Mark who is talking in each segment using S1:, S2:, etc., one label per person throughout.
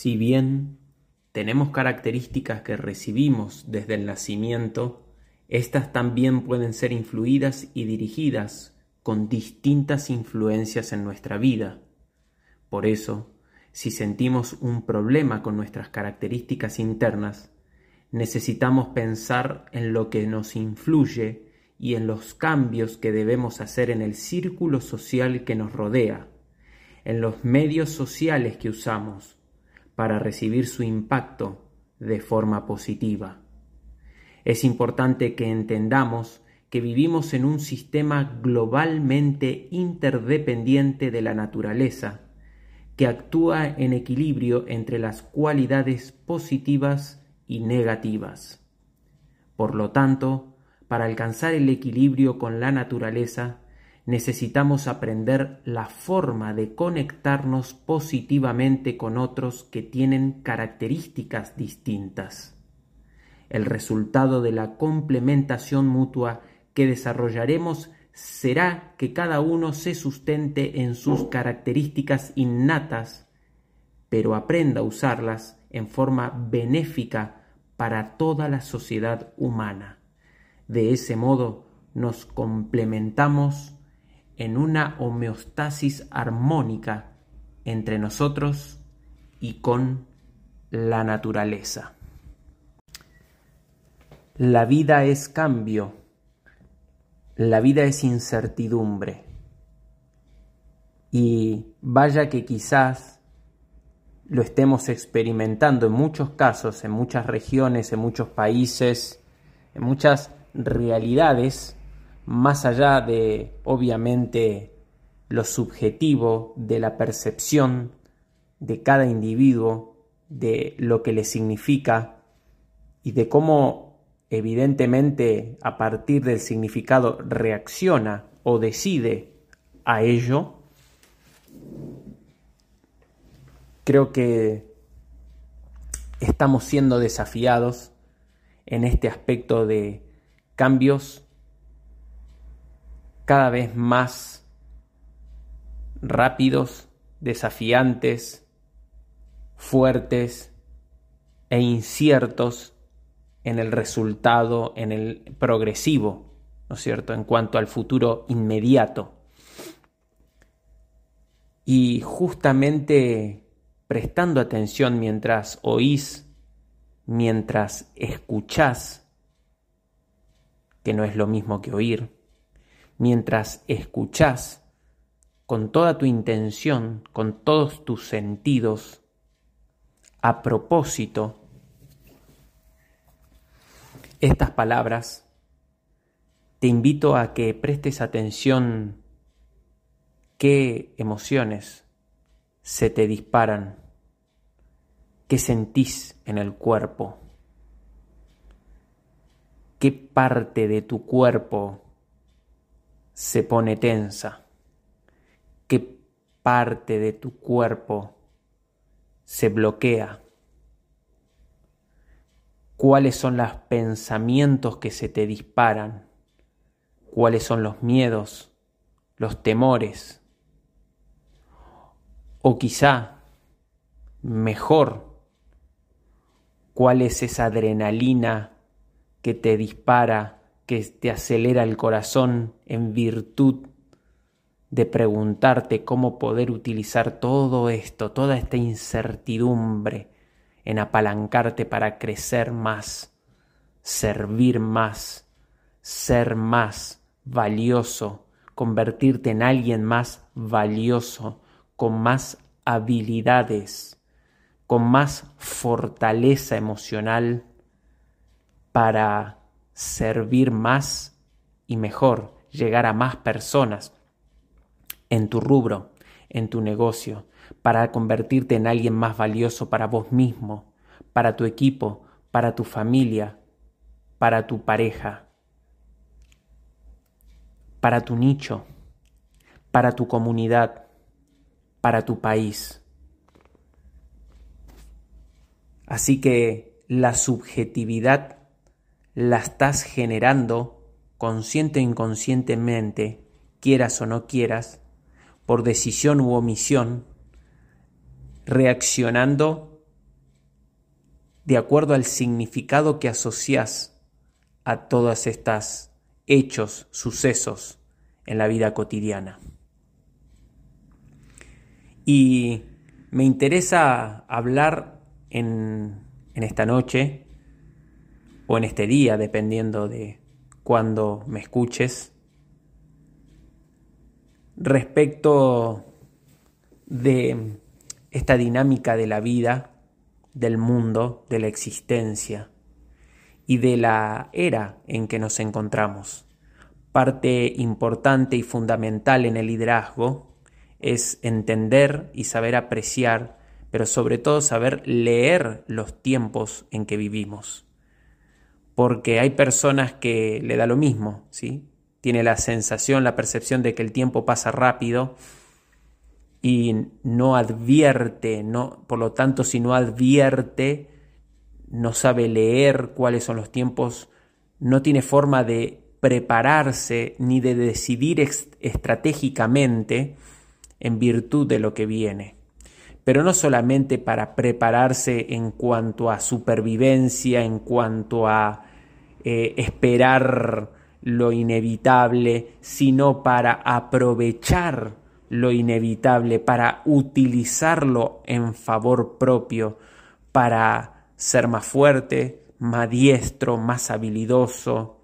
S1: Si bien tenemos características que recibimos desde el nacimiento, estas también pueden ser influidas y dirigidas con distintas influencias en nuestra vida. Por eso, si sentimos un problema con nuestras características internas, necesitamos pensar en lo que nos influye y en los cambios que debemos hacer en el círculo social que nos rodea, en los medios sociales que usamos para recibir su impacto de forma positiva. Es importante que entendamos que vivimos en un sistema globalmente interdependiente de la naturaleza, que actúa en equilibrio entre las cualidades positivas y negativas. Por lo tanto, para alcanzar el equilibrio con la naturaleza, necesitamos aprender la forma de conectarnos positivamente con otros que tienen características distintas. El resultado de la complementación mutua que desarrollaremos será que cada uno se sustente en sus características innatas, pero aprenda a usarlas en forma benéfica para toda la sociedad humana. De ese modo nos complementamos en una homeostasis armónica entre nosotros y con la naturaleza. La vida es cambio, la vida es incertidumbre. Y vaya que quizás lo estemos experimentando en muchos casos, en muchas regiones, en muchos países, en muchas realidades, más allá de, obviamente, lo subjetivo de la percepción de cada individuo, de lo que le significa y de cómo evidentemente a partir del significado reacciona o decide a ello, creo que estamos siendo desafiados en este aspecto de cambios cada vez más rápidos, desafiantes, fuertes e inciertos en el resultado, en el progresivo, ¿no es cierto?, en cuanto al futuro inmediato. Y justamente prestando atención mientras oís, mientras escuchás, que no es lo mismo que oír, mientras escuchás con toda tu intención, con todos tus sentidos, a propósito estas palabras, te invito a que prestes atención qué emociones se te disparan, qué sentís en el cuerpo, qué parte de tu cuerpo se pone tensa, qué parte de tu cuerpo se bloquea. Cuáles son los pensamientos que se te disparan, cuáles son los miedos, los temores, o quizá, mejor, cuál es esa adrenalina que te dispara, que te acelera el corazón en virtud de preguntarte cómo poder utilizar todo esto, toda esta incertidumbre, en apalancarte para crecer más, servir más, ser más valioso, convertirte en alguien más valioso, con más habilidades, con más fortaleza emocional para servir más y mejor, llegar a más personas en tu rubro, en tu negocio, para convertirte en alguien más valioso para vos mismo, para tu equipo, para tu familia, para tu pareja, para tu nicho, para tu comunidad, para tu país. Así que la subjetividad la estás generando consciente o inconscientemente, quieras o no quieras, por decisión u omisión, reaccionando de acuerdo al significado que asocias a todos estos hechos, sucesos en la vida cotidiana. Y me interesa hablar en, en esta noche o en este día, dependiendo de cuando me escuches, respecto de esta dinámica de la vida, del mundo, de la existencia y de la era en que nos encontramos. Parte importante y fundamental en el liderazgo es entender y saber apreciar, pero sobre todo saber leer los tiempos en que vivimos. Porque hay personas que le da lo mismo, ¿sí? Tiene la sensación, la percepción de que el tiempo pasa rápido y no advierte, no, por lo tanto, si no advierte, no sabe leer cuáles son los tiempos, no tiene forma de prepararse ni de decidir estratégicamente en virtud de lo que viene. Pero no solamente para prepararse en cuanto a supervivencia, en cuanto a eh, esperar lo inevitable, sino para aprovechar lo inevitable, para utilizarlo en favor propio, para ser más fuerte, más diestro, más habilidoso,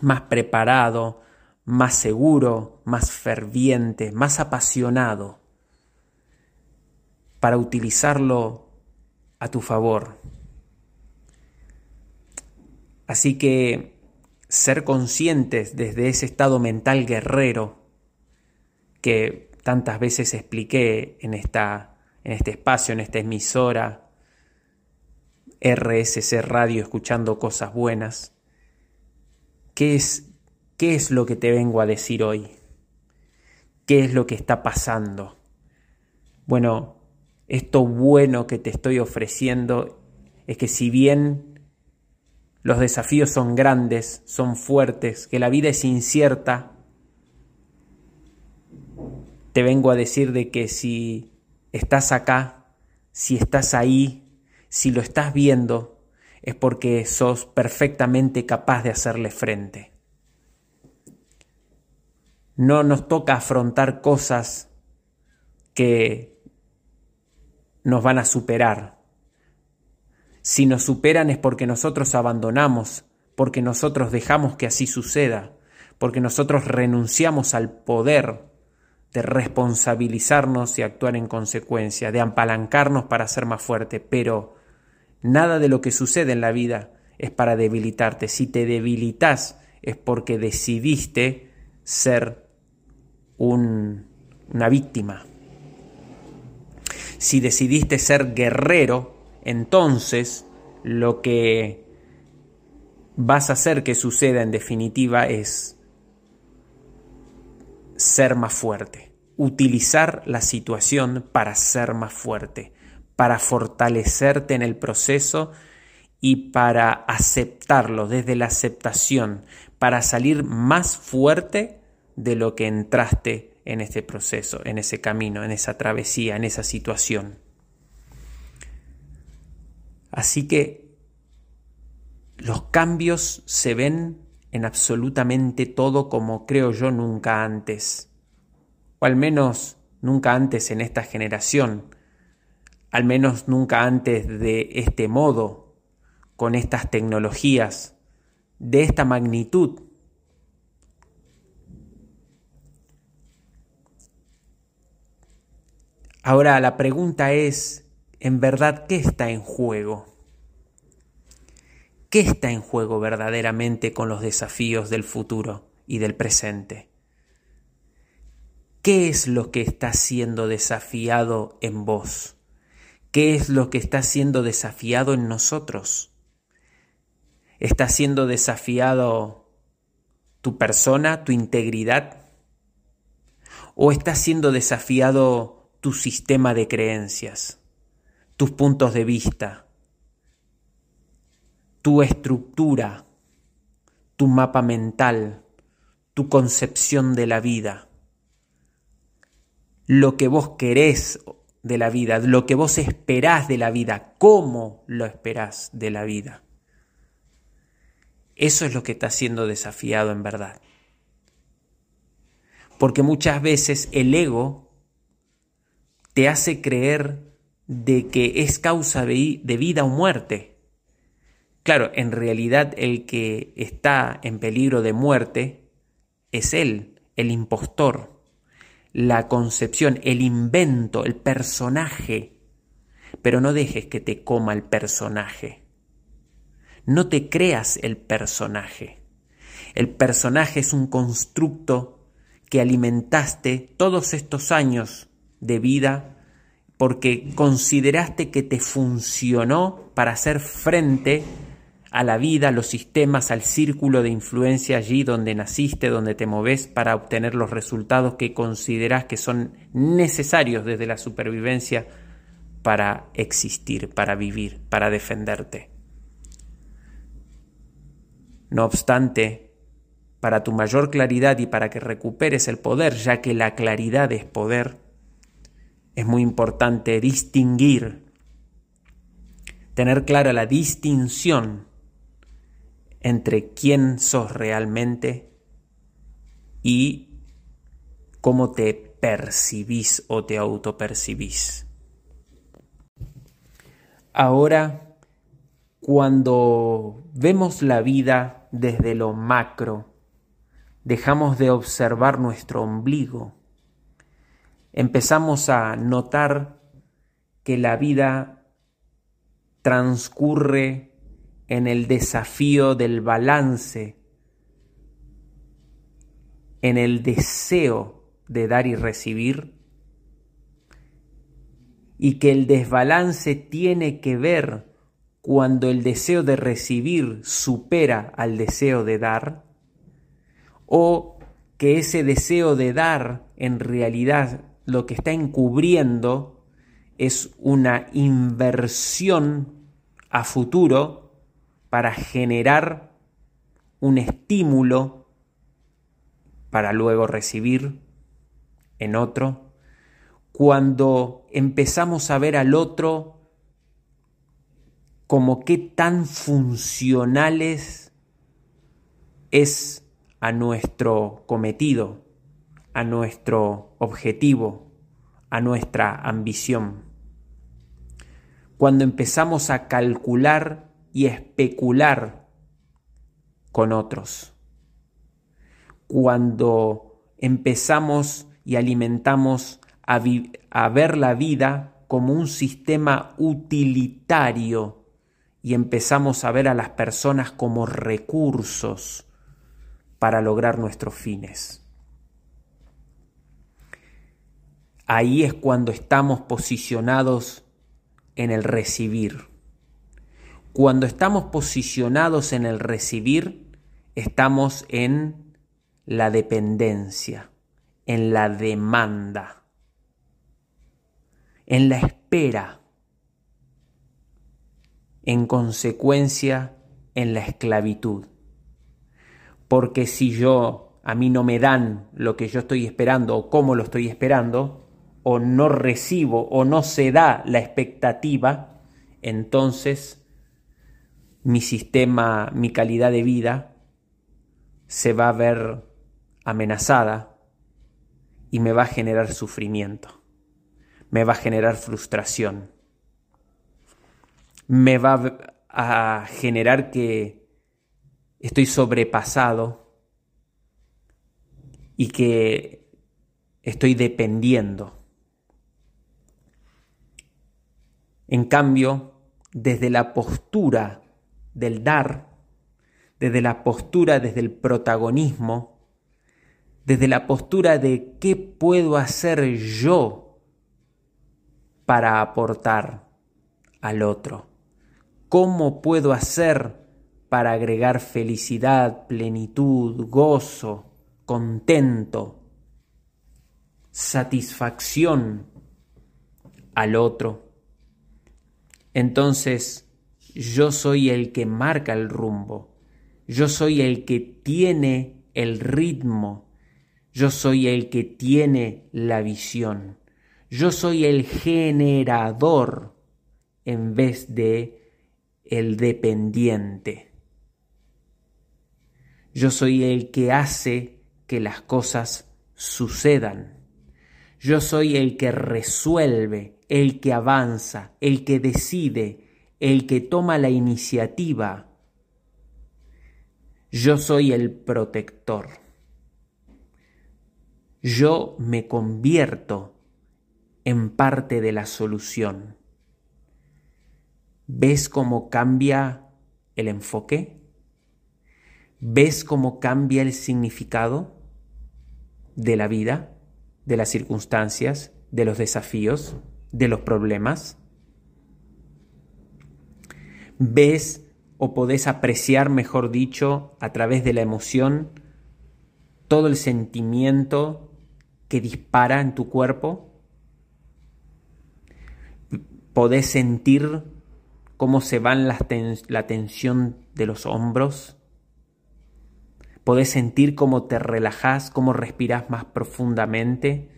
S1: más preparado, más seguro, más ferviente, más apasionado, para utilizarlo a tu favor. Así que ser conscientes desde ese estado mental guerrero que tantas veces expliqué en, esta, en este espacio, en esta emisora, RSC Radio, escuchando cosas buenas. ¿Qué es, ¿Qué es lo que te vengo a decir hoy? ¿Qué es lo que está pasando? Bueno, esto bueno que te estoy ofreciendo es que si bien los desafíos son grandes, son fuertes, que la vida es incierta, te vengo a decir de que si estás acá, si estás ahí, si lo estás viendo, es porque sos perfectamente capaz de hacerle frente. No nos toca afrontar cosas que nos van a superar. Si nos superan es porque nosotros abandonamos, porque nosotros dejamos que así suceda, porque nosotros renunciamos al poder de responsabilizarnos y actuar en consecuencia, de apalancarnos para ser más fuerte, pero nada de lo que sucede en la vida es para debilitarte. Si te debilitas es porque decidiste ser un, una víctima. Si decidiste ser guerrero, entonces lo que vas a hacer que suceda en definitiva es ser más fuerte, utilizar la situación para ser más fuerte, para fortalecerte en el proceso y para aceptarlo desde la aceptación, para salir más fuerte de lo que entraste en este proceso, en ese camino, en esa travesía, en esa situación. Así que los cambios se ven en absolutamente todo como creo yo nunca antes, o al menos nunca antes en esta generación, al menos nunca antes de este modo, con estas tecnologías, de esta magnitud. Ahora la pregunta es, ¿en verdad qué está en juego? ¿Qué está en juego verdaderamente con los desafíos del futuro y del presente? ¿Qué es lo que está siendo desafiado en vos? ¿Qué es lo que está siendo desafiado en nosotros? ¿Está siendo desafiado tu persona, tu integridad? ¿O está siendo desafiado tu sistema de creencias, tus puntos de vista, tu estructura, tu mapa mental, tu concepción de la vida, lo que vos querés de la vida, lo que vos esperás de la vida, cómo lo esperás de la vida. Eso es lo que está siendo desafiado en verdad. Porque muchas veces el ego te hace creer de que es causa de, vida o muerte. Claro, en realidad el que está en peligro de muerte es él, el impostor, la concepción, el invento, el personaje. Pero no dejes que te coma el personaje. No te creas el personaje. El personaje es un constructo que alimentaste todos estos años de vida porque consideraste que te funcionó para hacer frente a la vida, a los sistemas, al círculo de influencia allí donde naciste, donde te moves para obtener los resultados que consideras que son necesarios desde la supervivencia para existir, para vivir, para defenderte. No obstante, para tu mayor claridad y para que recuperes el poder, ya que la claridad es poder, es muy importante distinguir, tener clara la distinción entre quién sos realmente y cómo te percibís o te autopercibís. Ahora, cuando vemos la vida desde lo macro, dejamos de observar nuestro ombligo empezamos a notar que la vida transcurre en el desafío del balance, en el deseo de dar y recibir, y que el desbalance tiene que ver cuando el deseo de recibir supera al deseo de dar, o que ese deseo de dar en realidad lo que está encubriendo es una inversión a futuro para generar un estímulo para luego recibir en otro. Cuando empezamos a ver al otro como qué tan funcionales es a nuestro cometido, a nuestro objetivo, a nuestra ambición. Cuando empezamos a calcular y especular con otros. Cuando empezamos y alimentamos a, a ver la vida como un sistema utilitario y empezamos a ver a las personas como recursos para lograr nuestros fines. Ahí es cuando estamos posicionados en el recibir. Cuando estamos posicionados en el recibir, estamos en la dependencia, en la demanda, en la espera, en consecuencia, en la esclavitud. Porque si yo, a mí no me dan lo que yo estoy esperando o cómo lo estoy esperando, o no recibo o no se da la expectativa, entonces mi sistema, mi calidad de vida se va a ver amenazada y me va a generar sufrimiento, me va a generar frustración, me va a generar que estoy sobrepasado y que estoy dependiendo En cambio, desde la postura del dar, desde la postura desde el protagonismo, desde la postura de qué puedo hacer yo para aportar al otro, cómo puedo hacer para agregar felicidad, plenitud, gozo, contento, satisfacción al otro entonces yo soy el que marca el rumbo, yo soy el que tiene el ritmo, yo soy el que tiene la visión, Yo soy el generador en vez de el dependiente. Yo soy el que hace que las cosas sucedan. Yo soy el que resuelve, el que avanza, el que decide, el que toma la iniciativa. Yo soy el protector. Yo me convierto en parte de la solución. ¿Ves cómo cambia el enfoque? ¿Ves cómo cambia el significado de la vida, de las circunstancias, de los desafíos, de los problemas? ¿Ves o podés apreciar, mejor dicho, a través de la emoción, todo el sentimiento que dispara en tu cuerpo? ¿Podés sentir cómo se van la tensión de los hombros? ¿Podés sentir cómo te relajas, cómo respiras más profundamente?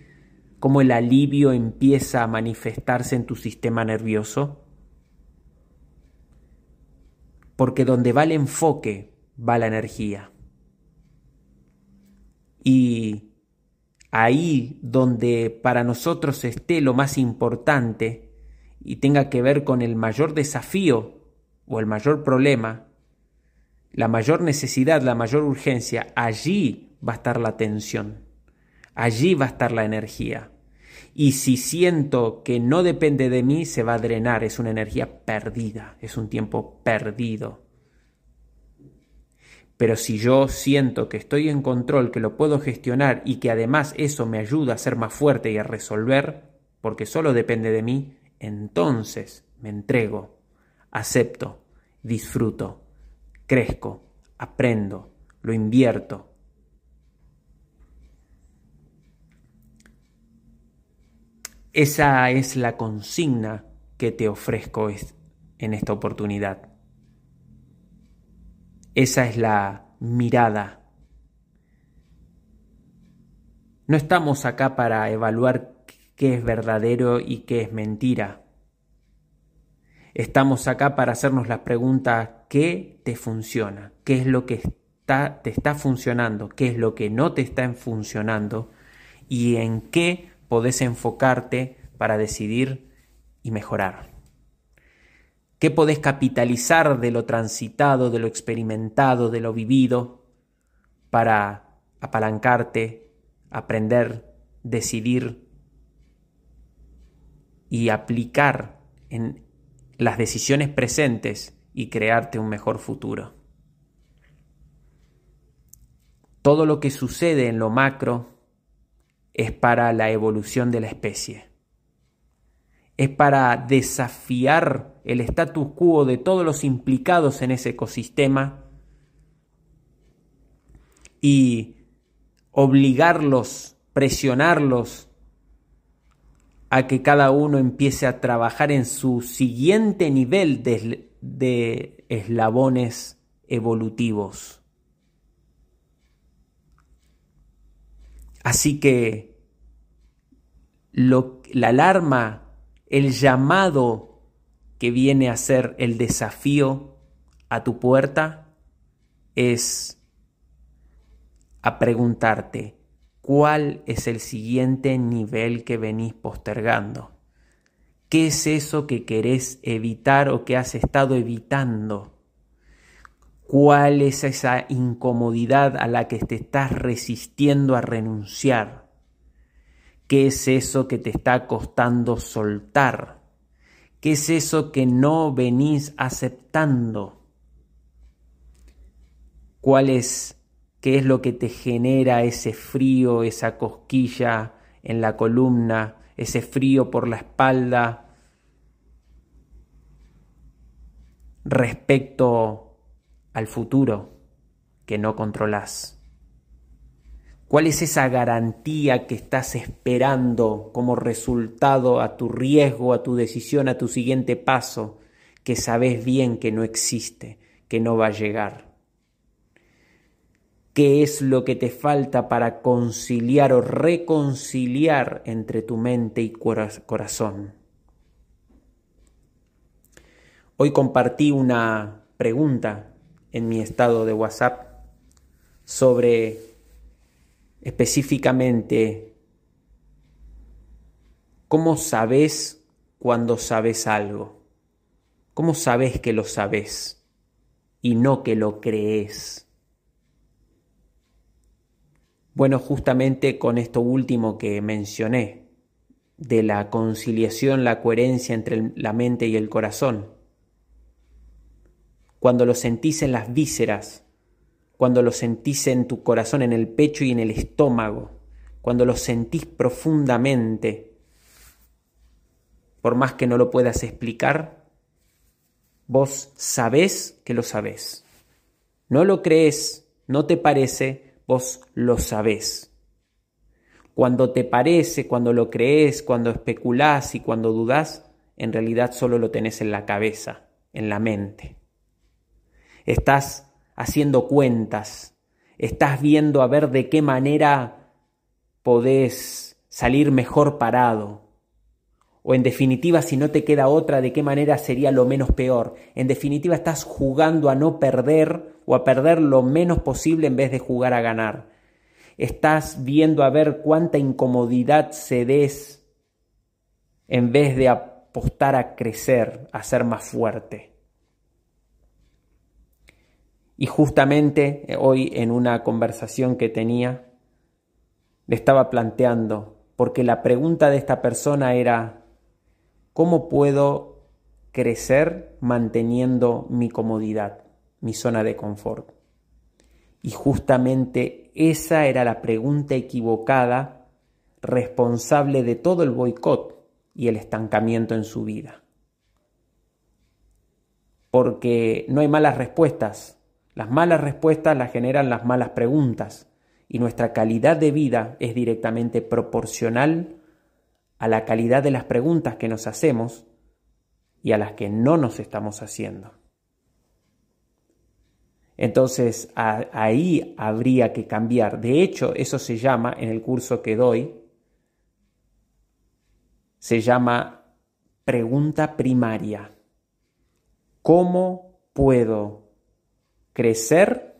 S1: ¿Cómo el alivio empieza a manifestarse en tu sistema nervioso? porque donde va el enfoque va la energía. Y ahí donde para nosotros esté lo más importante y tenga que ver con el mayor desafío o el mayor problema, la mayor necesidad, la mayor urgencia, allí va a estar la tensión, allí va a estar la energía. Y si siento que no depende de mí, se va a drenar, es una energía perdida, es un tiempo perdido. Pero si yo siento que estoy en control, que lo puedo gestionar y que además eso me ayuda a ser más fuerte y a resolver, porque solo depende de mí, entonces me entrego, acepto, disfruto, crezco, aprendo, lo invierto, Esa es la consigna que te ofrezco en esta oportunidad. Esa es la mirada. No estamos acá para evaluar qué es verdadero y qué es mentira. Estamos acá para hacernos la pregunta ¿qué te funciona? ¿Qué es lo que está, te está funcionando? ¿Qué es lo que no te está funcionando? ¿Y en qué podés enfocarte para decidir y mejorar? ¿Qué podés capitalizar de lo transitado, de lo experimentado, de lo vivido para apalancarte, aprender, decidir y aplicar en las decisiones presentes y crearte un mejor futuro? Todo lo que sucede en lo macro es para la evolución de la especie. Es para desafiar el status quo de todos los implicados en ese ecosistema y obligarlos, presionarlos a que cada uno empiece a trabajar en su siguiente nivel de, de eslabones evolutivos. Así que la alarma, el llamado que viene a ser el desafío a tu puerta es a preguntarte cuál es el siguiente nivel que venís postergando. ¿Qué es eso que querés evitar o que has estado evitando? ¿Cuál es esa incomodidad a la que te estás resistiendo a renunciar? ¿Qué es eso que te está costando soltar? ¿Qué es eso que no venís aceptando? ¿Cuál es qué es lo que te genera ese frío, esa cosquilla en la columna, ese frío por la espalda respecto al futuro que no controlas? ¿Cuál es esa garantía que estás esperando como resultado a tu riesgo, a tu decisión, a tu siguiente paso, que sabes bien que no existe, que no va a llegar? qué es lo que te falta para conciliar o reconciliar entre tu mente y corazón. Hoy compartí una pregunta en mi estado de WhatsApp sobre específicamente cómo sabes cuando sabes algo. ¿Cómo sabes que lo sabes y no que lo crees? Bueno, justamente con esto último que mencioné, de la conciliación, la coherencia entre la mente y el corazón cuando lo sentís en las vísceras, cuando lo sentís en tu corazón, en el pecho y en el estómago, cuando lo sentís profundamente, por más que no lo puedas explicar, vos sabés que lo sabés. No lo crees, no te parece, vos lo sabés. Cuando te parece, cuando lo crees, cuando especulás y cuando dudás, en realidad solo lo tenés en la cabeza, en la mente estás haciendo cuentas, estás viendo a ver de qué manera podés salir mejor parado. O en definitiva, si no te queda otra, de qué manera sería lo menos peor. En definitiva, estás jugando a no perder o a perder lo menos posible en vez de jugar a ganar. Estás viendo a ver cuánta incomodidad cedes en vez de apostar a crecer, a ser más fuerte. Y justamente eh, hoy en una conversación que tenía, le estaba planteando, porque la pregunta de esta persona era, ¿cómo puedo crecer manteniendo mi comodidad, mi zona de confort? Y justamente esa era la pregunta equivocada responsable de todo el boicot y el estancamiento en su vida. Porque no hay malas respuestas, las malas respuestas las generan las malas preguntas y nuestra calidad de vida es directamente proporcional a la calidad de las preguntas que nos hacemos y a las que no nos estamos haciendo. Entonces ahí habría que cambiar. De hecho, eso se llama, en el curso que doy, se llama pregunta primaria. ¿Cómo puedo crecer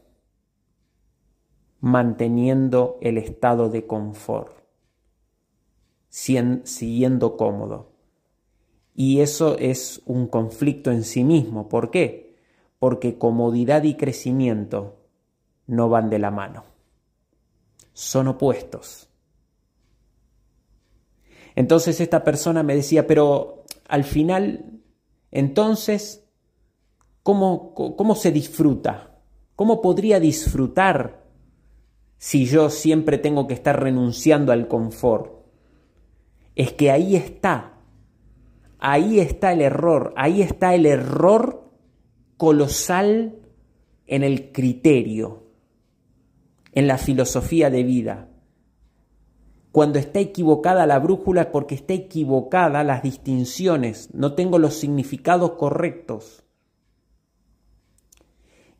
S1: manteniendo el estado de confort, siguiendo cómodo. Y eso es un conflicto en sí mismo. ¿Por qué? Porque comodidad y crecimiento no van de la mano. Son opuestos. Entonces esta persona me decía, pero al final, entonces, ¿Cómo, se disfruta? ¿Cómo podría disfrutar si yo siempre tengo que estar renunciando al confort? Es que ahí está, ahí está el error, ahí está el error colosal en el criterio, en la filosofía de vida. Cuando está equivocada la brújula porque está equivocada las distinciones, no tengo los significados correctos.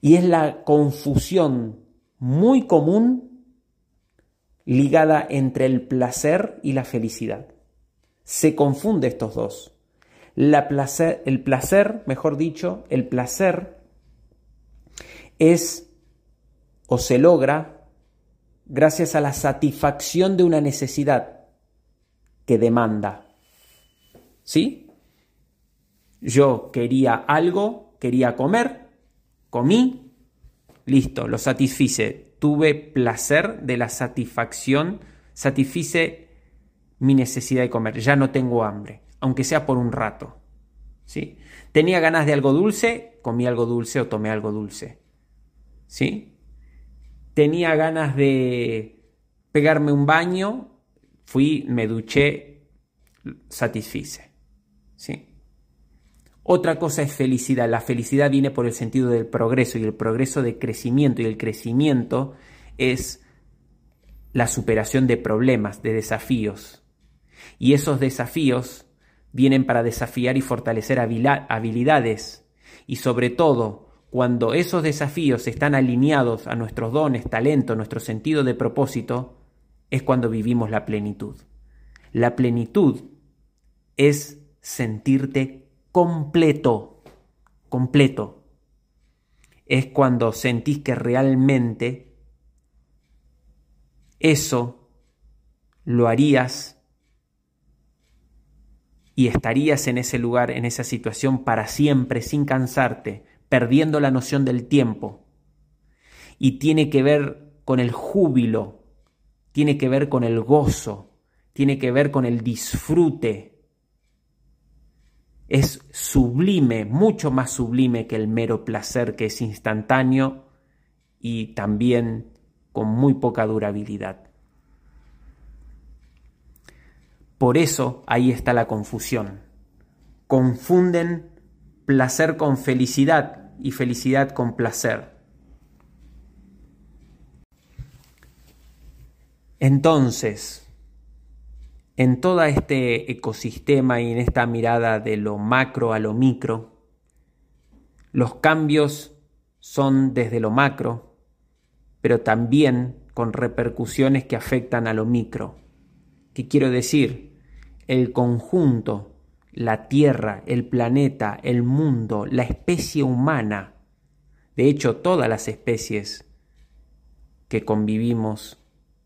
S1: Y es la confusión muy común ligada entre el placer y la felicidad. Se confunde estos dos. El placer, mejor dicho, el placer es o se logra gracias a la satisfacción de una necesidad que demanda. ¿Sí? Yo quería algo, quería comer, Comí, listo, lo satisfice. Tuve placer de la satisfacción, satisfice mi necesidad de comer. Ya no tengo hambre, aunque sea por un rato. ¿Sí? Tenía ganas de algo dulce, comí algo dulce o tomé algo dulce. ¿Sí? Tenía ganas de pegarme un baño, fui, me duché, satisfice. ¿Sí? Otra cosa es felicidad. La felicidad viene por el sentido del progreso y el progreso de crecimiento y el crecimiento es la superación de problemas, de desafíos. Y esos desafíos vienen para desafiar y fortalecer habilidades y sobre todo cuando esos desafíos están alineados a nuestros dones, talentos, nuestro sentido de propósito, es cuando vivimos la plenitud. La plenitud es sentirte completo, completo. Es cuando sentís que realmente eso lo harías y estarías en ese lugar, en esa situación para siempre, sin cansarte, perdiendo la noción del tiempo. Y tiene que ver con el júbilo, tiene que ver con el gozo, tiene que ver con el disfrute. Es sublime, mucho más sublime que el mero placer que es instantáneo y también con muy poca durabilidad. Por eso ahí está la confusión. Confunden placer con felicidad y felicidad con placer. Entonces, en todo este ecosistema y en esta mirada de lo macro a lo micro, los cambios son desde lo macro, pero también con repercusiones que afectan a lo micro. ¿Qué quiero decir? el conjunto, la Tierra, el planeta, el mundo, la especie humana, de hecho todas las especies que convivimos,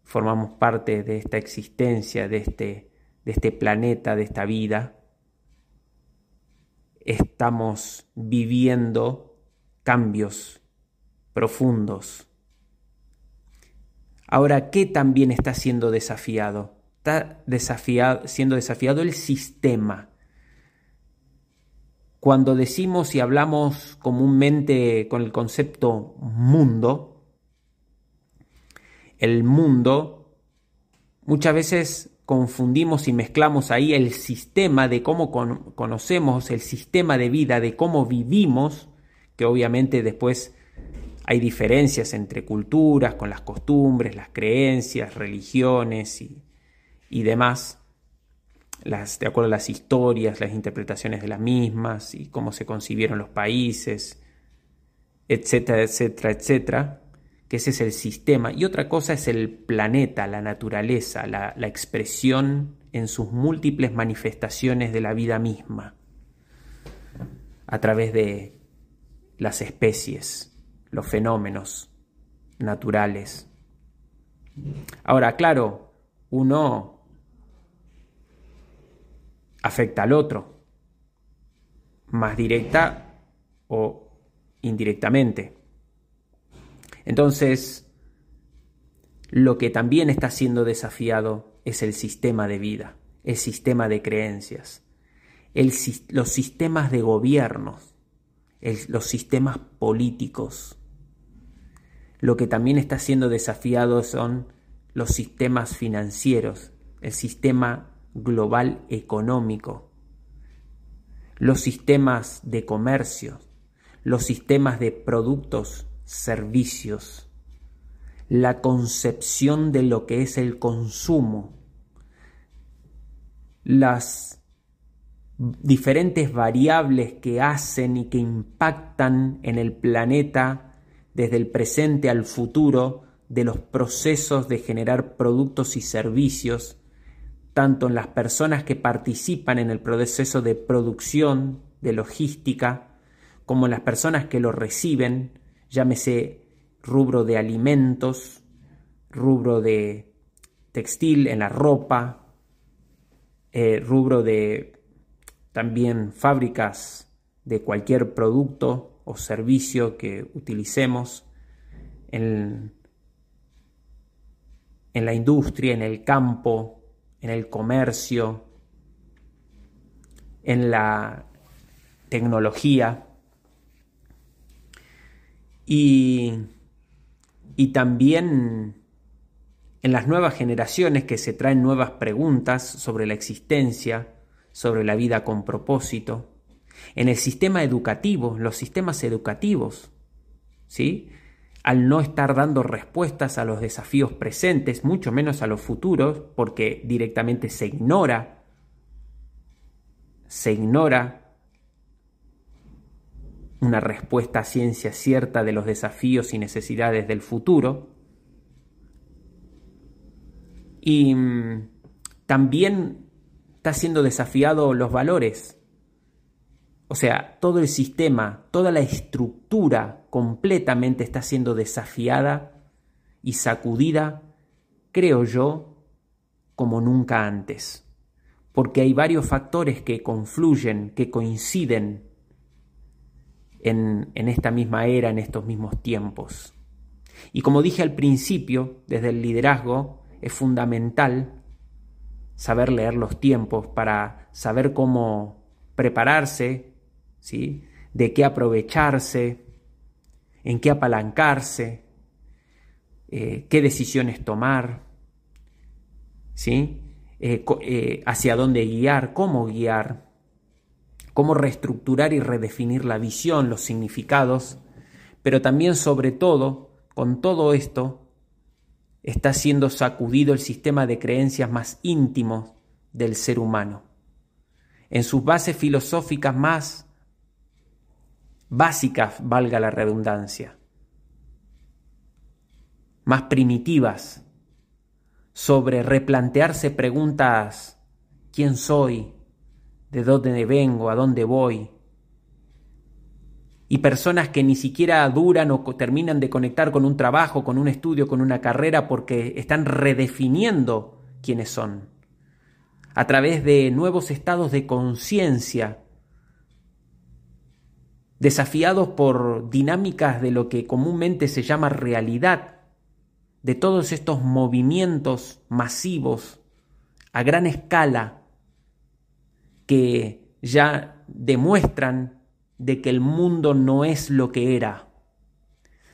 S1: formamos parte de esta existencia, de este, de este planeta, de esta vida, estamos viviendo cambios profundos. Ahora, ¿qué también está siendo desafiado? está siendo desafiado el sistema. Cuando decimos y hablamos comúnmente con el concepto mundo, el mundo, muchas veces confundimos y mezclamos ahí el sistema de cómo conocemos, el sistema de vida, de cómo vivimos, que obviamente después hay diferencias entre culturas, con las costumbres, las creencias, religiones y, y demás, las, de acuerdo a las historias, las interpretaciones de las mismas y cómo se concibieron los países, etcétera, etcétera, etcétera, que ese es el sistema. Y otra cosa es el planeta, la naturaleza, la, la expresión en sus múltiples manifestaciones de la vida misma, a través de las especies, los fenómenos naturales. Ahora, claro, uno afecta al otro, más directa o indirectamente. Entonces, lo que también está siendo desafiado es el sistema de vida, el sistema de creencias, los sistemas de gobierno, los sistemas políticos. Lo que también está siendo desafiado son los sistemas financieros, el sistema global económico, los sistemas de comercio, los sistemas de productos, servicios, la concepción de lo que es el consumo, las diferentes variables que hacen y que impactan en el planeta desde el presente al futuro de los procesos de generar productos y servicios tanto en las personas que participan en el proceso de producción, de logística, como en las personas que lo reciben, llámese rubro de alimentos, rubro de textil, en la ropa, eh, rubro de también fábricas de cualquier producto o servicio que utilicemos en, en la industria, en el campo, en el comercio, en la tecnología y, y también en las nuevas generaciones que se traen nuevas preguntas sobre la existencia, sobre la vida con propósito, en el sistema educativo, los sistemas educativos, ¿sí? al no estar dando respuestas a los desafíos presentes, mucho menos a los futuros, porque directamente se ignora, se ignora una respuesta a ciencia cierta de los desafíos y necesidades del futuro. Y mm, también está siendo desafiado los valores. O sea, todo el sistema, toda la estructura completamente está siendo desafiada y sacudida, creo yo, como nunca antes. Porque hay varios factores que confluyen, que coinciden en, esta misma era, en estos mismos tiempos. Y como dije al principio, desde el liderazgo, es fundamental saber leer los tiempos para saber cómo prepararse, ¿sí? de qué aprovecharse, en qué apalancarse, eh, qué decisiones tomar, ¿sí? Eh, eh, hacia dónde guiar, cómo guiar, cómo reestructurar y redefinir la visión, los significados, pero también sobre todo, con todo esto, está siendo sacudido el sistema de creencias más íntimo del ser humano. En sus bases filosóficas más básicas, valga la redundancia, más primitivas, sobre replantearse preguntas, ¿quién soy? ¿De dónde vengo? ¿A dónde voy? y personas que ni siquiera duran o terminan de conectar con un trabajo, con un estudio, con una carrera, porque están redefiniendo quiénes son, a través de nuevos estados de conciencia, desafiados por dinámicas de lo que comúnmente se llama realidad, de todos estos movimientos masivos a gran escala que ya demuestran de que el mundo no es lo que era,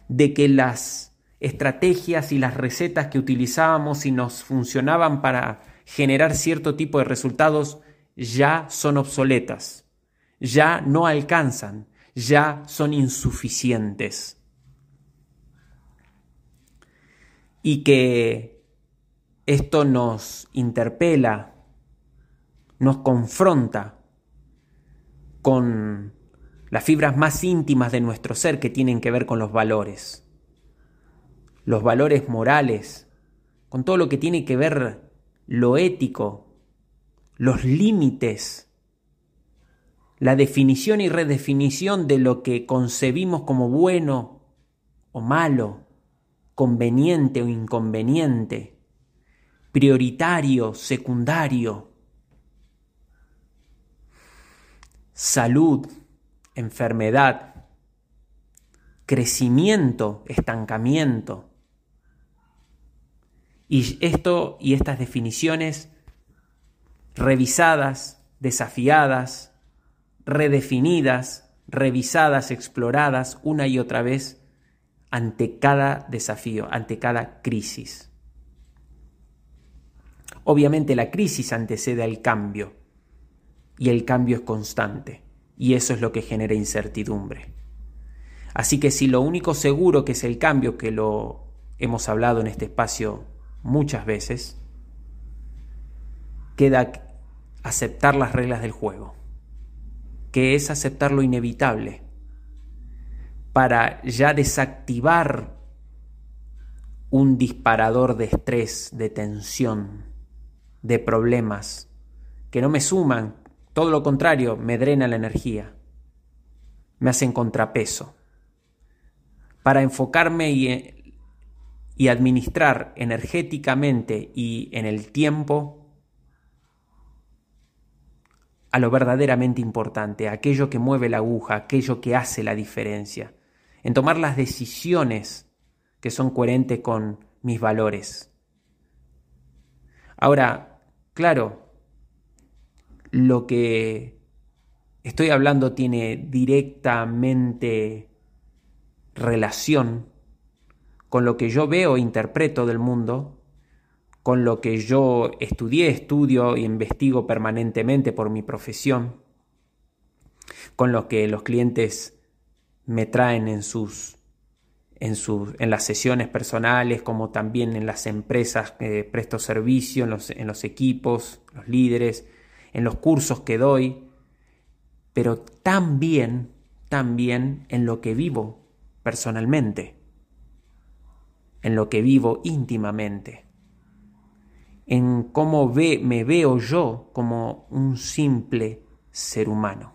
S1: de que las estrategias y las recetas que utilizábamos y nos funcionaban para generar cierto tipo de resultados ya son obsoletas, ya no alcanzan, ya son insuficientes. Y que esto nos interpela, nos confronta con las fibras más íntimas de nuestro ser que tienen que ver con los valores, los valores morales, con todo lo que tiene que ver lo ético, los límites, la definición y redefinición de lo que concebimos como bueno o malo, conveniente o inconveniente, prioritario, secundario, salud, enfermedad, crecimiento, estancamiento. Y esto y estas definiciones revisadas, desafiadas, redefinidas, revisadas, exploradas una y otra vez ante cada desafío, ante cada crisis. Obviamente la crisis antecede al cambio y el cambio es constante y eso es lo que genera incertidumbre. Así que si lo único seguro que es el cambio, que lo hemos hablado en este espacio muchas veces, queda aceptar las reglas del juego, que es aceptar lo inevitable, para ya desactivar un disparador de estrés, de tensión, de problemas, que no me suman, todo lo contrario, me drena la energía, me hacen contrapeso. Para enfocarme y, y administrar energéticamente y en el tiempo a lo verdaderamente importante, aquello que mueve la aguja, aquello que hace la diferencia, en tomar las decisiones que son coherentes con mis valores. Ahora, claro, lo que estoy hablando tiene directamente relación con lo que yo veo e interpreto del mundo, con lo que yo estudié, estudio e investigo permanentemente por mi profesión, con lo que los clientes me traen en sus en, sus, en las sesiones personales, como también en las empresas que presto servicio, en los, en los equipos, los líderes, en los cursos que doy, pero también, también en lo que vivo personalmente, en lo que vivo íntimamente, en cómo ve, me veo yo como un simple ser humano.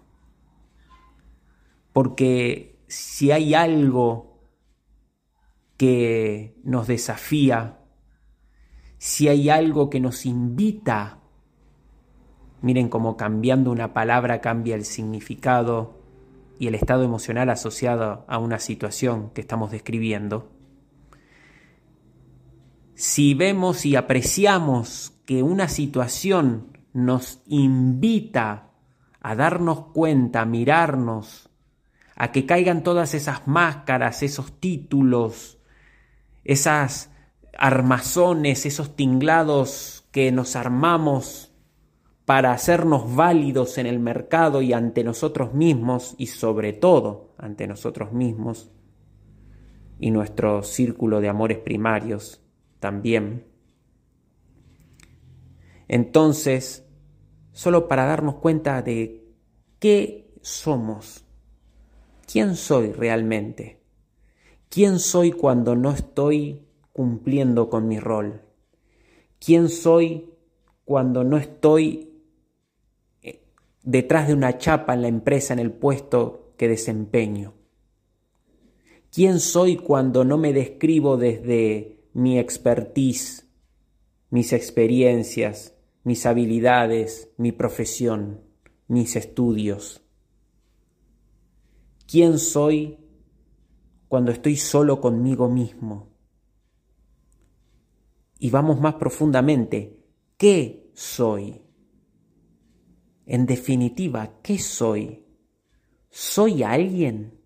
S1: Porque si hay algo que nos desafía, si hay algo que nos invita, miren cómo cambiando una palabra cambia el significado y el estado emocional asociado a una situación que estamos describiendo, si vemos y apreciamos que una situación nos invita a darnos cuenta, a mirarnos, a que caigan todas esas máscaras, esos títulos, esas armazones, esos tinglados que nos armamos para hacernos válidos en el mercado y ante nosotros mismos y sobre todo ante nosotros mismos y nuestro círculo de amores primarios también. Entonces, solo para darnos cuenta de qué somos, quién soy realmente, quién soy cuando no estoy cumpliendo con mi rol, quién soy cuando no estoy detrás de una chapa en la empresa, en el puesto que desempeño? ¿Quién soy cuando no me describo desde mi expertise, mis experiencias, mis habilidades, mi profesión, mis estudios? ¿Quién soy cuando estoy solo conmigo mismo? Y vamos más profundamente, ¿qué soy? En definitiva, ¿qué soy? ¿Soy alguien?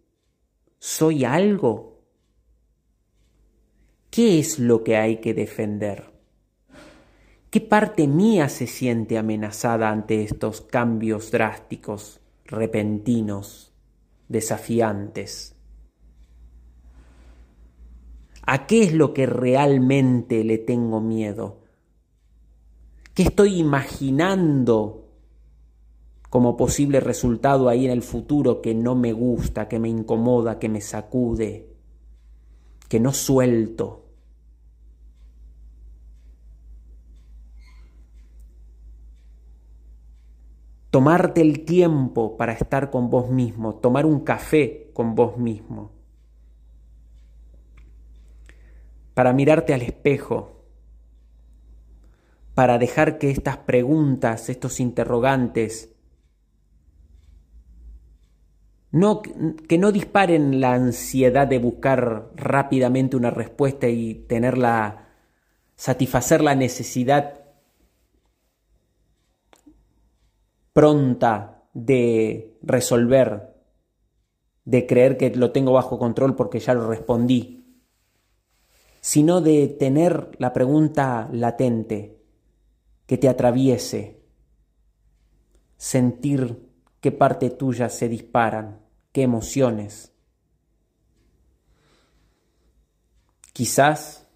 S1: ¿Soy algo? ¿Qué es lo que hay que defender? ¿Qué parte mía se siente amenazada ante estos cambios drásticos, repentinos, desafiantes? ¿A qué es lo que realmente le tengo miedo? ¿Qué estoy imaginando como posible resultado ahí en el futuro que no me gusta, que me incomoda, que me sacude, que no suelto. Tomarte el tiempo para estar con vos mismo, tomar un café con vos mismo, para mirarte al espejo, para dejar que estas preguntas, estos interrogantes, no, que no disparen la ansiedad de buscar rápidamente una respuesta y tenerla, satisfacer la necesidad pronta de resolver, de creer que lo tengo bajo control porque ya lo respondí, sino de tener la pregunta latente que te atraviese, sentir qué parte tuya se disparan, qué emociones. Quizás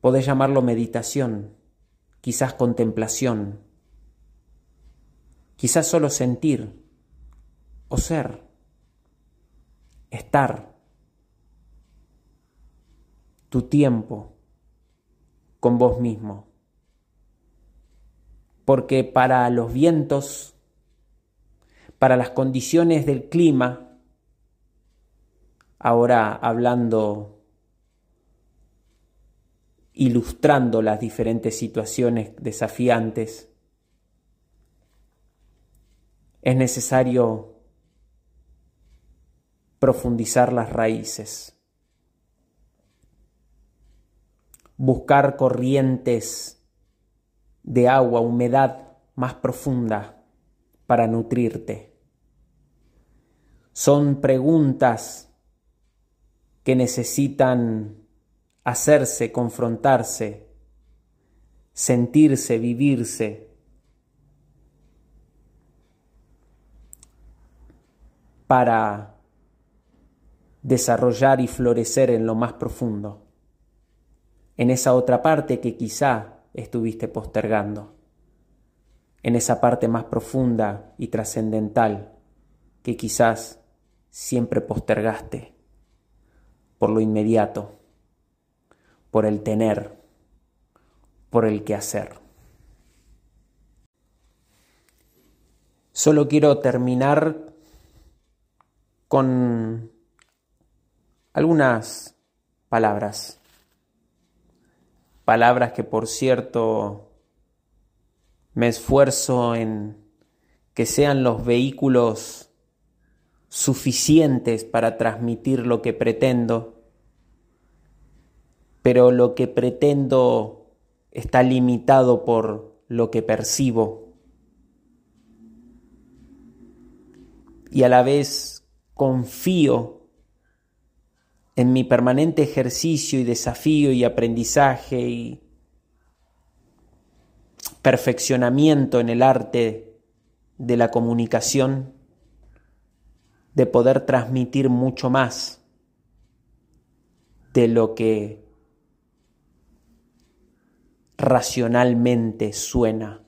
S1: podés llamarlo meditación, quizás contemplación, quizás solo sentir o ser, estar, tu tiempo con vos mismo. Porque para los vientos para las condiciones del clima, ahora hablando, ilustrando las diferentes situaciones desafiantes, es necesario profundizar las raíces, buscar corrientes de agua, humedad más profunda para nutrirte. Son preguntas que necesitan hacerse, confrontarse, sentirse, vivirse. para desarrollar y florecer en lo más profundo, en esa otra parte que quizá estuviste postergando en esa parte más profunda y trascendental que quizás siempre postergaste por lo inmediato, por el tener, por el que hacer. Solo quiero terminar con algunas palabras. Palabras que por cierto me esfuerzo en que sean los vehículos suficientes para transmitir lo que pretendo, pero lo que pretendo está limitado por lo que percibo. Y a la vez confío en mi permanente ejercicio y desafío y aprendizaje y perfeccionamiento en el arte de la comunicación, de poder transmitir mucho más de lo que racionalmente suena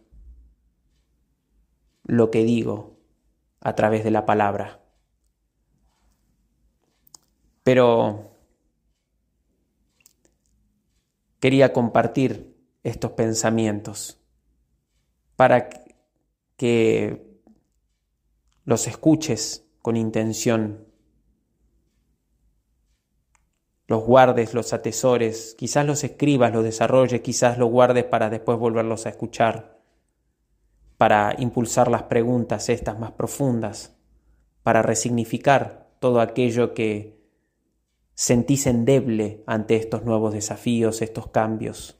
S1: lo que digo a través de la palabra. Pero quería compartir estos pensamientos para que los escuches con intención, los guardes, los atesores, quizás los escribas, los desarrolles, quizás los guardes para después volverlos a escuchar para impulsar las preguntas estas más profundas, para resignificar todo aquello que sentís endeble ante estos nuevos desafíos, estos cambios.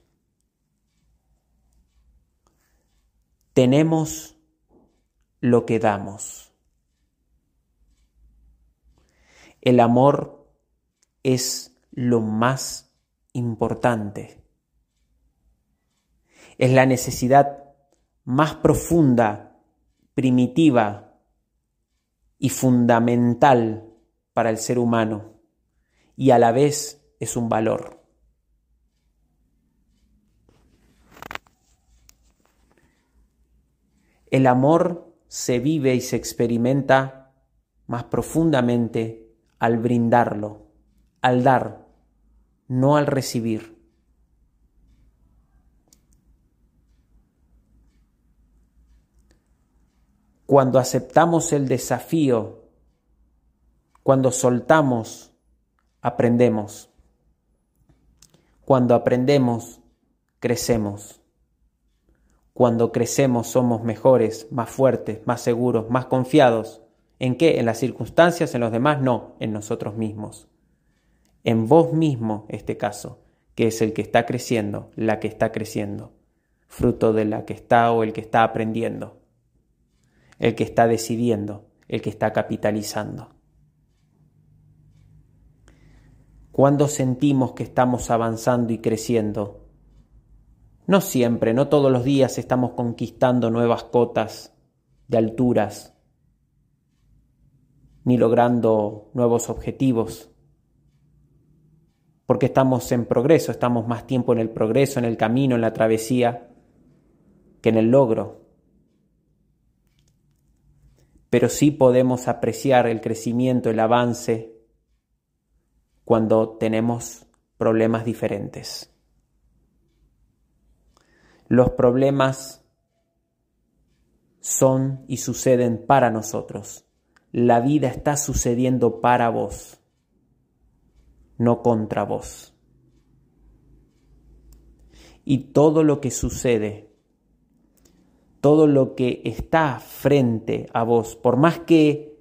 S1: Tenemos lo que damos. El amor es lo más importante. Es la necesidad más profunda, primitiva y fundamental para el ser humano y a la vez es un valor. El amor se vive y se experimenta más profundamente al brindarlo, al dar, no al recibir. cuando aceptamos el desafío, cuando soltamos, aprendemos. Cuando aprendemos, crecemos. Cuando crecemos somos mejores, más fuertes, más seguros, más confiados. ¿En qué? ¿En las circunstancias? ¿En los demás? No, en nosotros mismos. En vos mismo, este caso, que es el que está creciendo, la que está creciendo, fruto de la que está o el que está aprendiendo el que está decidiendo, el que está capitalizando. Cuando sentimos que estamos avanzando y creciendo? No siempre, no todos los días estamos conquistando nuevas cotas de alturas, ni logrando nuevos objetivos, porque estamos en progreso, estamos más tiempo en el progreso, en el camino, en la travesía, que en el logro pero sí podemos apreciar el crecimiento, el avance, cuando tenemos problemas diferentes. Los problemas son y suceden para nosotros. La vida está sucediendo para vos, no contra vos. Y todo lo que sucede todo lo que está frente a vos, por más que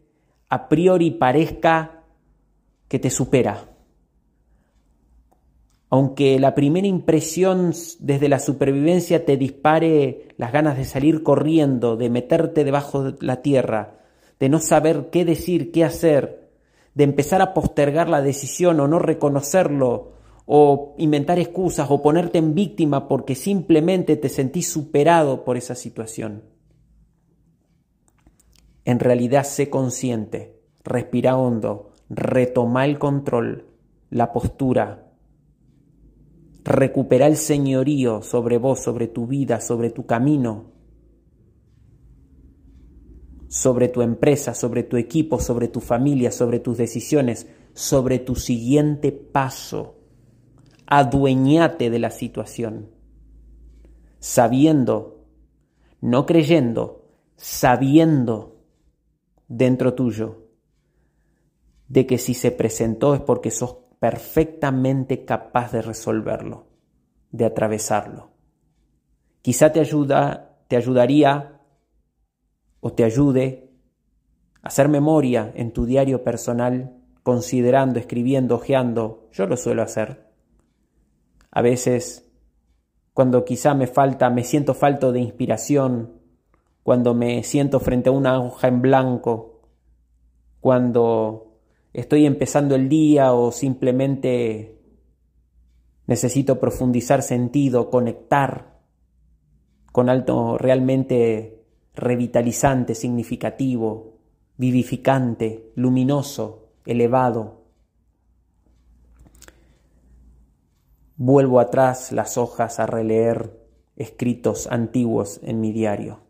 S1: a priori parezca que te supera. Aunque la primera impresión desde la supervivencia te dispare las ganas de salir corriendo, de meterte debajo de la tierra, de no saber qué decir, qué hacer, de empezar a postergar la decisión o no reconocerlo o inventar excusas o ponerte en víctima porque simplemente te sentís superado por esa situación. En realidad sé consciente, respira hondo, retoma el control, la postura, recupera el señorío sobre vos, sobre tu vida, sobre tu camino. sobre tu empresa, sobre tu equipo, sobre tu familia, sobre tus decisiones, sobre tu siguiente paso. Adueñate de la situación, sabiendo, no creyendo, sabiendo dentro tuyo de que si se presentó es porque sos perfectamente capaz de resolverlo, de atravesarlo. Quizá te ayuda, te ayudaría o te ayude a hacer memoria en tu diario personal, considerando, escribiendo, ojeando. Yo lo suelo hacer. A veces, cuando quizá me falta, me siento falto de inspiración, cuando me siento frente a una hoja en blanco, cuando estoy empezando el día o simplemente necesito profundizar sentido, conectar con algo realmente revitalizante, significativo, vivificante, luminoso, elevado. Vuelvo atrás las hojas a releer escritos antiguos en mi diario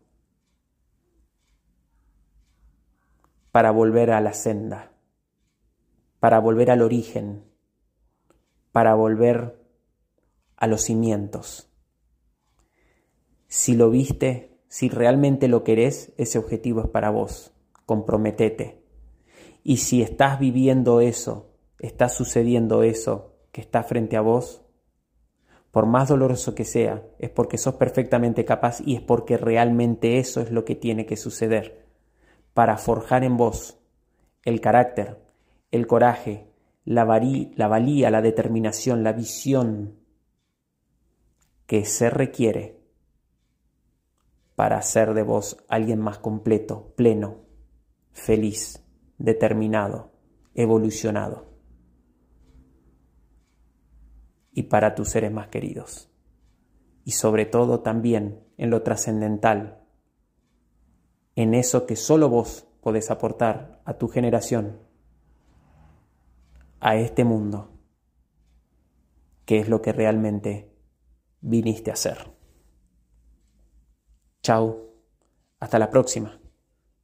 S1: para volver a la senda para volver al origen, para volver a los cimientos. Si lo viste, si realmente lo querés, ese objetivo es para vos. Comprometete. Y si estás viviendo eso, está sucediendo eso que está frente a vos, por más doloroso que sea, es porque sos perfectamente capaz y es porque realmente eso es lo que tiene que suceder para forjar en vos el carácter, el coraje, la, la valía, la determinación, la visión que se requiere para hacer de vos alguien más completo, pleno, feliz, determinado, evolucionado. Y para tus seres más queridos. Y sobre todo también en lo trascendental, en eso que solo vos podés aportar a tu generación a este mundo, que es lo que realmente viniste a hacer. Chao, hasta la próxima.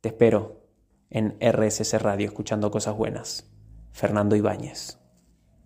S1: Te espero en RSC Radio escuchando cosas buenas. Fernando Ibáñez.